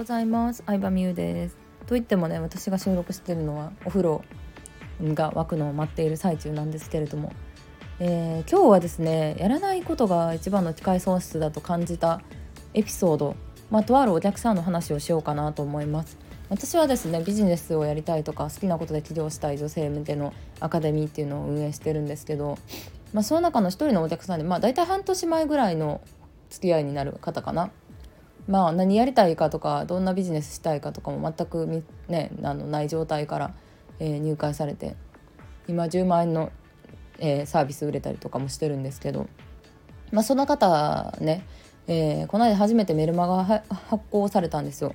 ございます。相葉美優です。と言ってもね私が収録してるのはお風呂が沸くのを待っている最中なんですけれども、えー、今日はですねやらないことが一番の機械損失だと感じたエピソードまあ、とあるお客さんの話をしようかなと思います。私はですねビジネスをやりたいとか好きなことで起業したい女性向けのアカデミーっていうのを運営してるんですけど、まあ、その中の一人のお客さんで、まあ、大体半年前ぐらいの付き合いになる方かな。まあ何やりたいかとかどんなビジネスしたいかとかも全くね、あのない状態から、えー、入会されて今10万円の、えー、サービス売れたりとかもしてるんですけど、まあ、その方ね、えー、この間初めてメルマガ発行されたんですよ。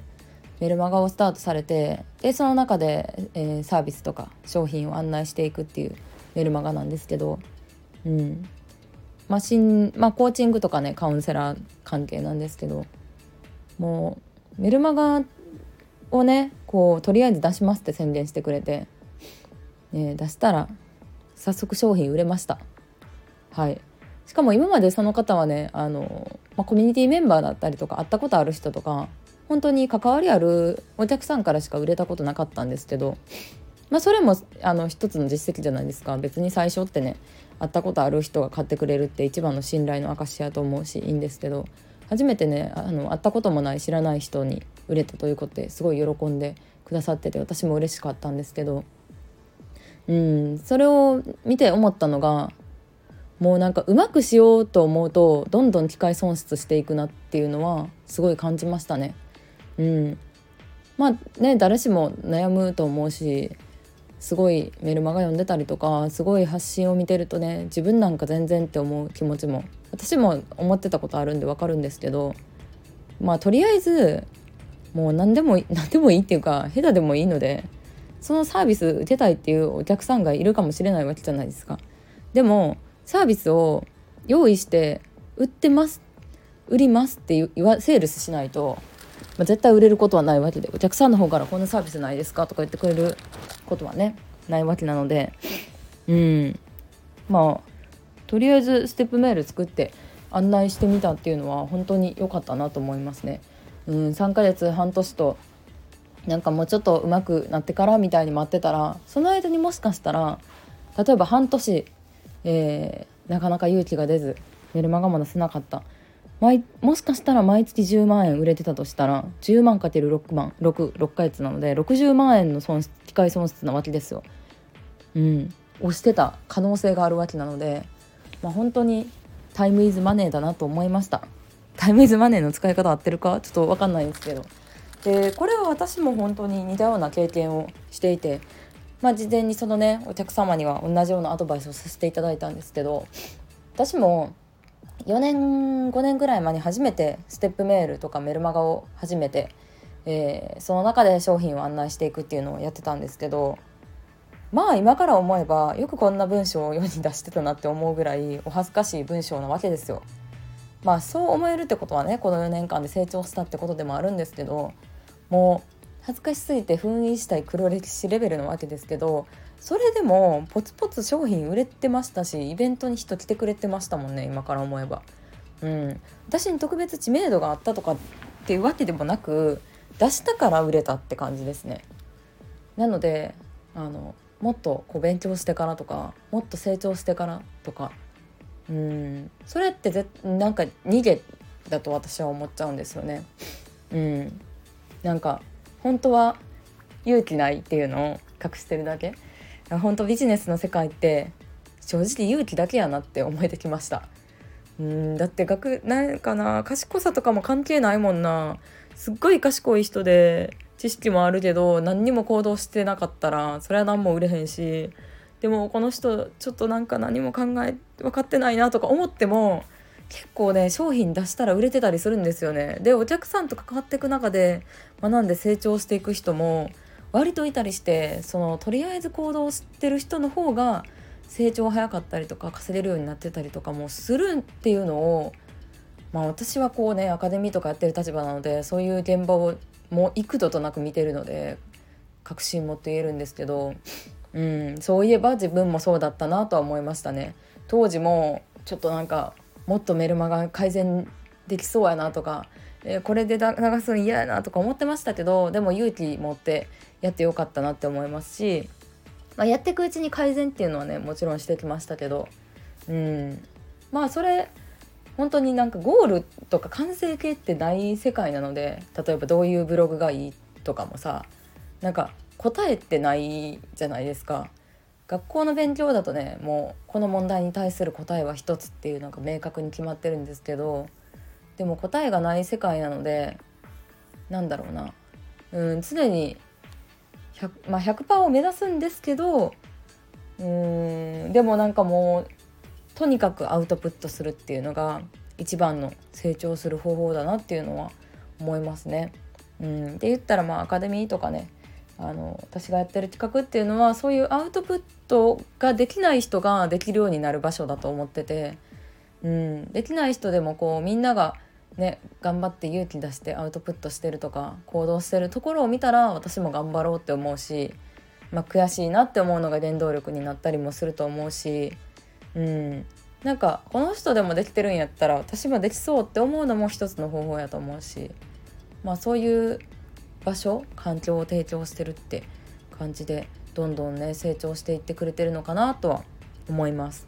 メルマガをスタートされてでその中で、えー、サービスとか商品を案内していくっていうメルマガなんですけど、うんまあ新まあ、コーチングとかねカウンセラー関係なんですけどもうメルマガをねこうとりあえず出しますって宣伝してくれて、ね、出したら早速商品売れました。はい。しかも今までその方はねあの、まあ、コミュニティメンバーだったりとか会ったことある人とか本当に関わりあるお客さんからしか売れたことなかったんですけど、まあ、それもあの一つの実績じゃないですか。別に最初ってね会ったことある人が買ってくれるって一番の信頼の証やと思うしいいんですけど初めてねあの会ったこともない知らない人に売れたということですごい喜んでくださってて私も嬉しかったんですけどうんそれを見て思ったのがもうなんかうまくしようと思うとどんどん機械損失していくなっていうのはすごい感じましたね。うん、まあね誰しも悩むと思うしすごいメルマガ読んでたりとかすごい発信を見てるとね自分なんか全然って思う気持ちも私も思ってたことあるんで分かるんですけどまあとりあえずもう何でも何でもいいっていうか下手でもいいのでそのサービス受けたいっていうお客さんがいるかもしれないわけじゃないですか。でもサービスを用意して売ってます売りますって言わセールスしないとまあ、絶対売れることはないわけでお客さんの方からこんなサービスないですかとか言ってくれることはねないわけなのでうんまあとりあえずステップメール作って案内してみたっていうのは本当に良かったなと思いますね。うん、3ヶ月半年となんかもうちょっと上手くなってからみたいに待ってたらその間にもしかしたら例えば半年、えー、なかなか勇気が出ずメルマガも出せなかったもしかしたら毎月10万円売れてたとしたら10万かける6万 6, 6ヶ月なので60万円の損失機械損失なわけですよ。うん、押してた可能性があるわけなので、まあ、本当にタイムイズマネーだなと思いました。タイムイズマネーの使い方合ってるか？ちょっと分かんないんですけどでこれは私も本当に似たような経験をしていて、まあ、事前にそのねお客様には同じようなアドバイスをさせていただいたんですけど私も4年5年ぐらい前に初めてステップメールとかメルマガを始めて、えー、その中で商品を案内していくっていうのをやってたんですけどまあ今から思えばよくこんな文章を世に出してたなって思うぐらいお恥ずかしい文章なわけですよ。まあそう思えるってことはねこの4年間で成長したってことでもあるんですけどもう恥ずかしすぎて封印したい黒歴史レベルなわけですけどそれでもポツポツ商品売れてましたしイベントに人来てくれてましたもんね今から思えば。うん、私に特別知名度があったとかっていうわけでもなく出したから売れたって感じですね。なのであのもっとこう勉強してからとかもっと成長してからとかうんそれってぜなんか逃げだと私は思っちゃうんですよね。うん、なんか本当は勇気ないっていうのを隠してるだけ本当ビジネスの世界って正直勇気だけやなって思えてきました。うんだって学なんかな賢さとかも関係ないもんな。すっごい賢い人で知識もあるけど何にも行動してなかったらそれは何も売れへんし。でもこの人ちょっとなんか何も考え分かってないなとか思っても結構ね商品出したら売れてたりするんですよね。でお客さんと関わっていく中で学んで成長していく人も割といたりしてそのとりあえず行動をしてる人の方が成長早かったりとか稼げるようになってたりとかもするっていうのをまあ私はこうねアカデミーとかやってる立場なのでそういう現場をもう幾度となく見てるので確信持って言えるんですけど、うん、そういえば自分もそうだったなとは思いましたね。当時もちょっとなんかもっとメルマガ改善できそうやなとか、えー、これで流すの嫌やなとか思ってましたけどでも勇気持ってやってよかったなって思いますし、まあ、やっていくうちに改善っていうのはねもちろんしてきましたけどうんまあそれ本当になんかゴールとか完成形ってない世界なので例えばどういうブログがいいとかもさなんか答えてないじゃないですか。学校の勉強だとねもうこの問題に対する答えは一つっていうのが明確に決まってるんですけどでも答えがない世界なのでなんだろうなうん常に 100%, まあ、100を目指すんですけどうんでもなんかもうとにかくアウトプットするっていうのが一番の成長する方法だなっていうのは思いますね。うん、で言ったらまあアカデミーとかねあの私がやってる企画っていうのはそういうアウトプットができない人ができるようになる場所だと思ってて、うん、できない人でもこうみんながね頑張って勇気出してアウトプットしてるとか行動してるところを見たら私も頑張ろうって思うし、まあ、悔しいなって思うのが原動力になったりもすると思うし、うん、なんかこの人でもできてるんやったら私もできそうって思うのも一つの方法やと思うし、まあ、そういう場所環境を提供してるって感じでどんどんね成長していってくれてるのかなとは思います。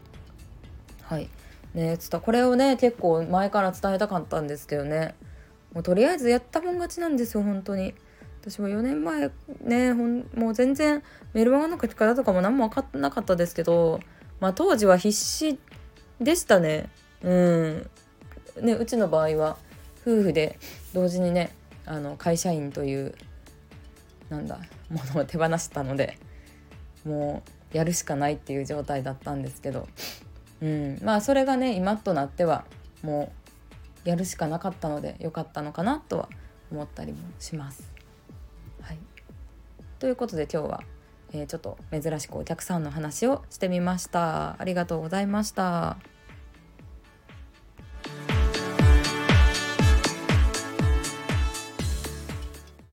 はいね、ちょっとこれをね結構前から伝えたかったんですけどね。もうとりあえずやったもん勝ちなんですよ本当に。私も4年前ねほんもう全然メルマガの書き方とかも何も分かってなかったですけど、まあ、当時は必死でしたね。うん。ねうちの場合は夫婦で同時にねあの会社員というなんだものを手放したのでもうやるしかないっていう状態だったんですけど、うん、まあそれがね今となってはもうやるしかなかったので良かったのかなとは思ったりもします。はい、ということで今日は、えー、ちょっと珍しくお客さんの話をしてみました。ありがとうございました。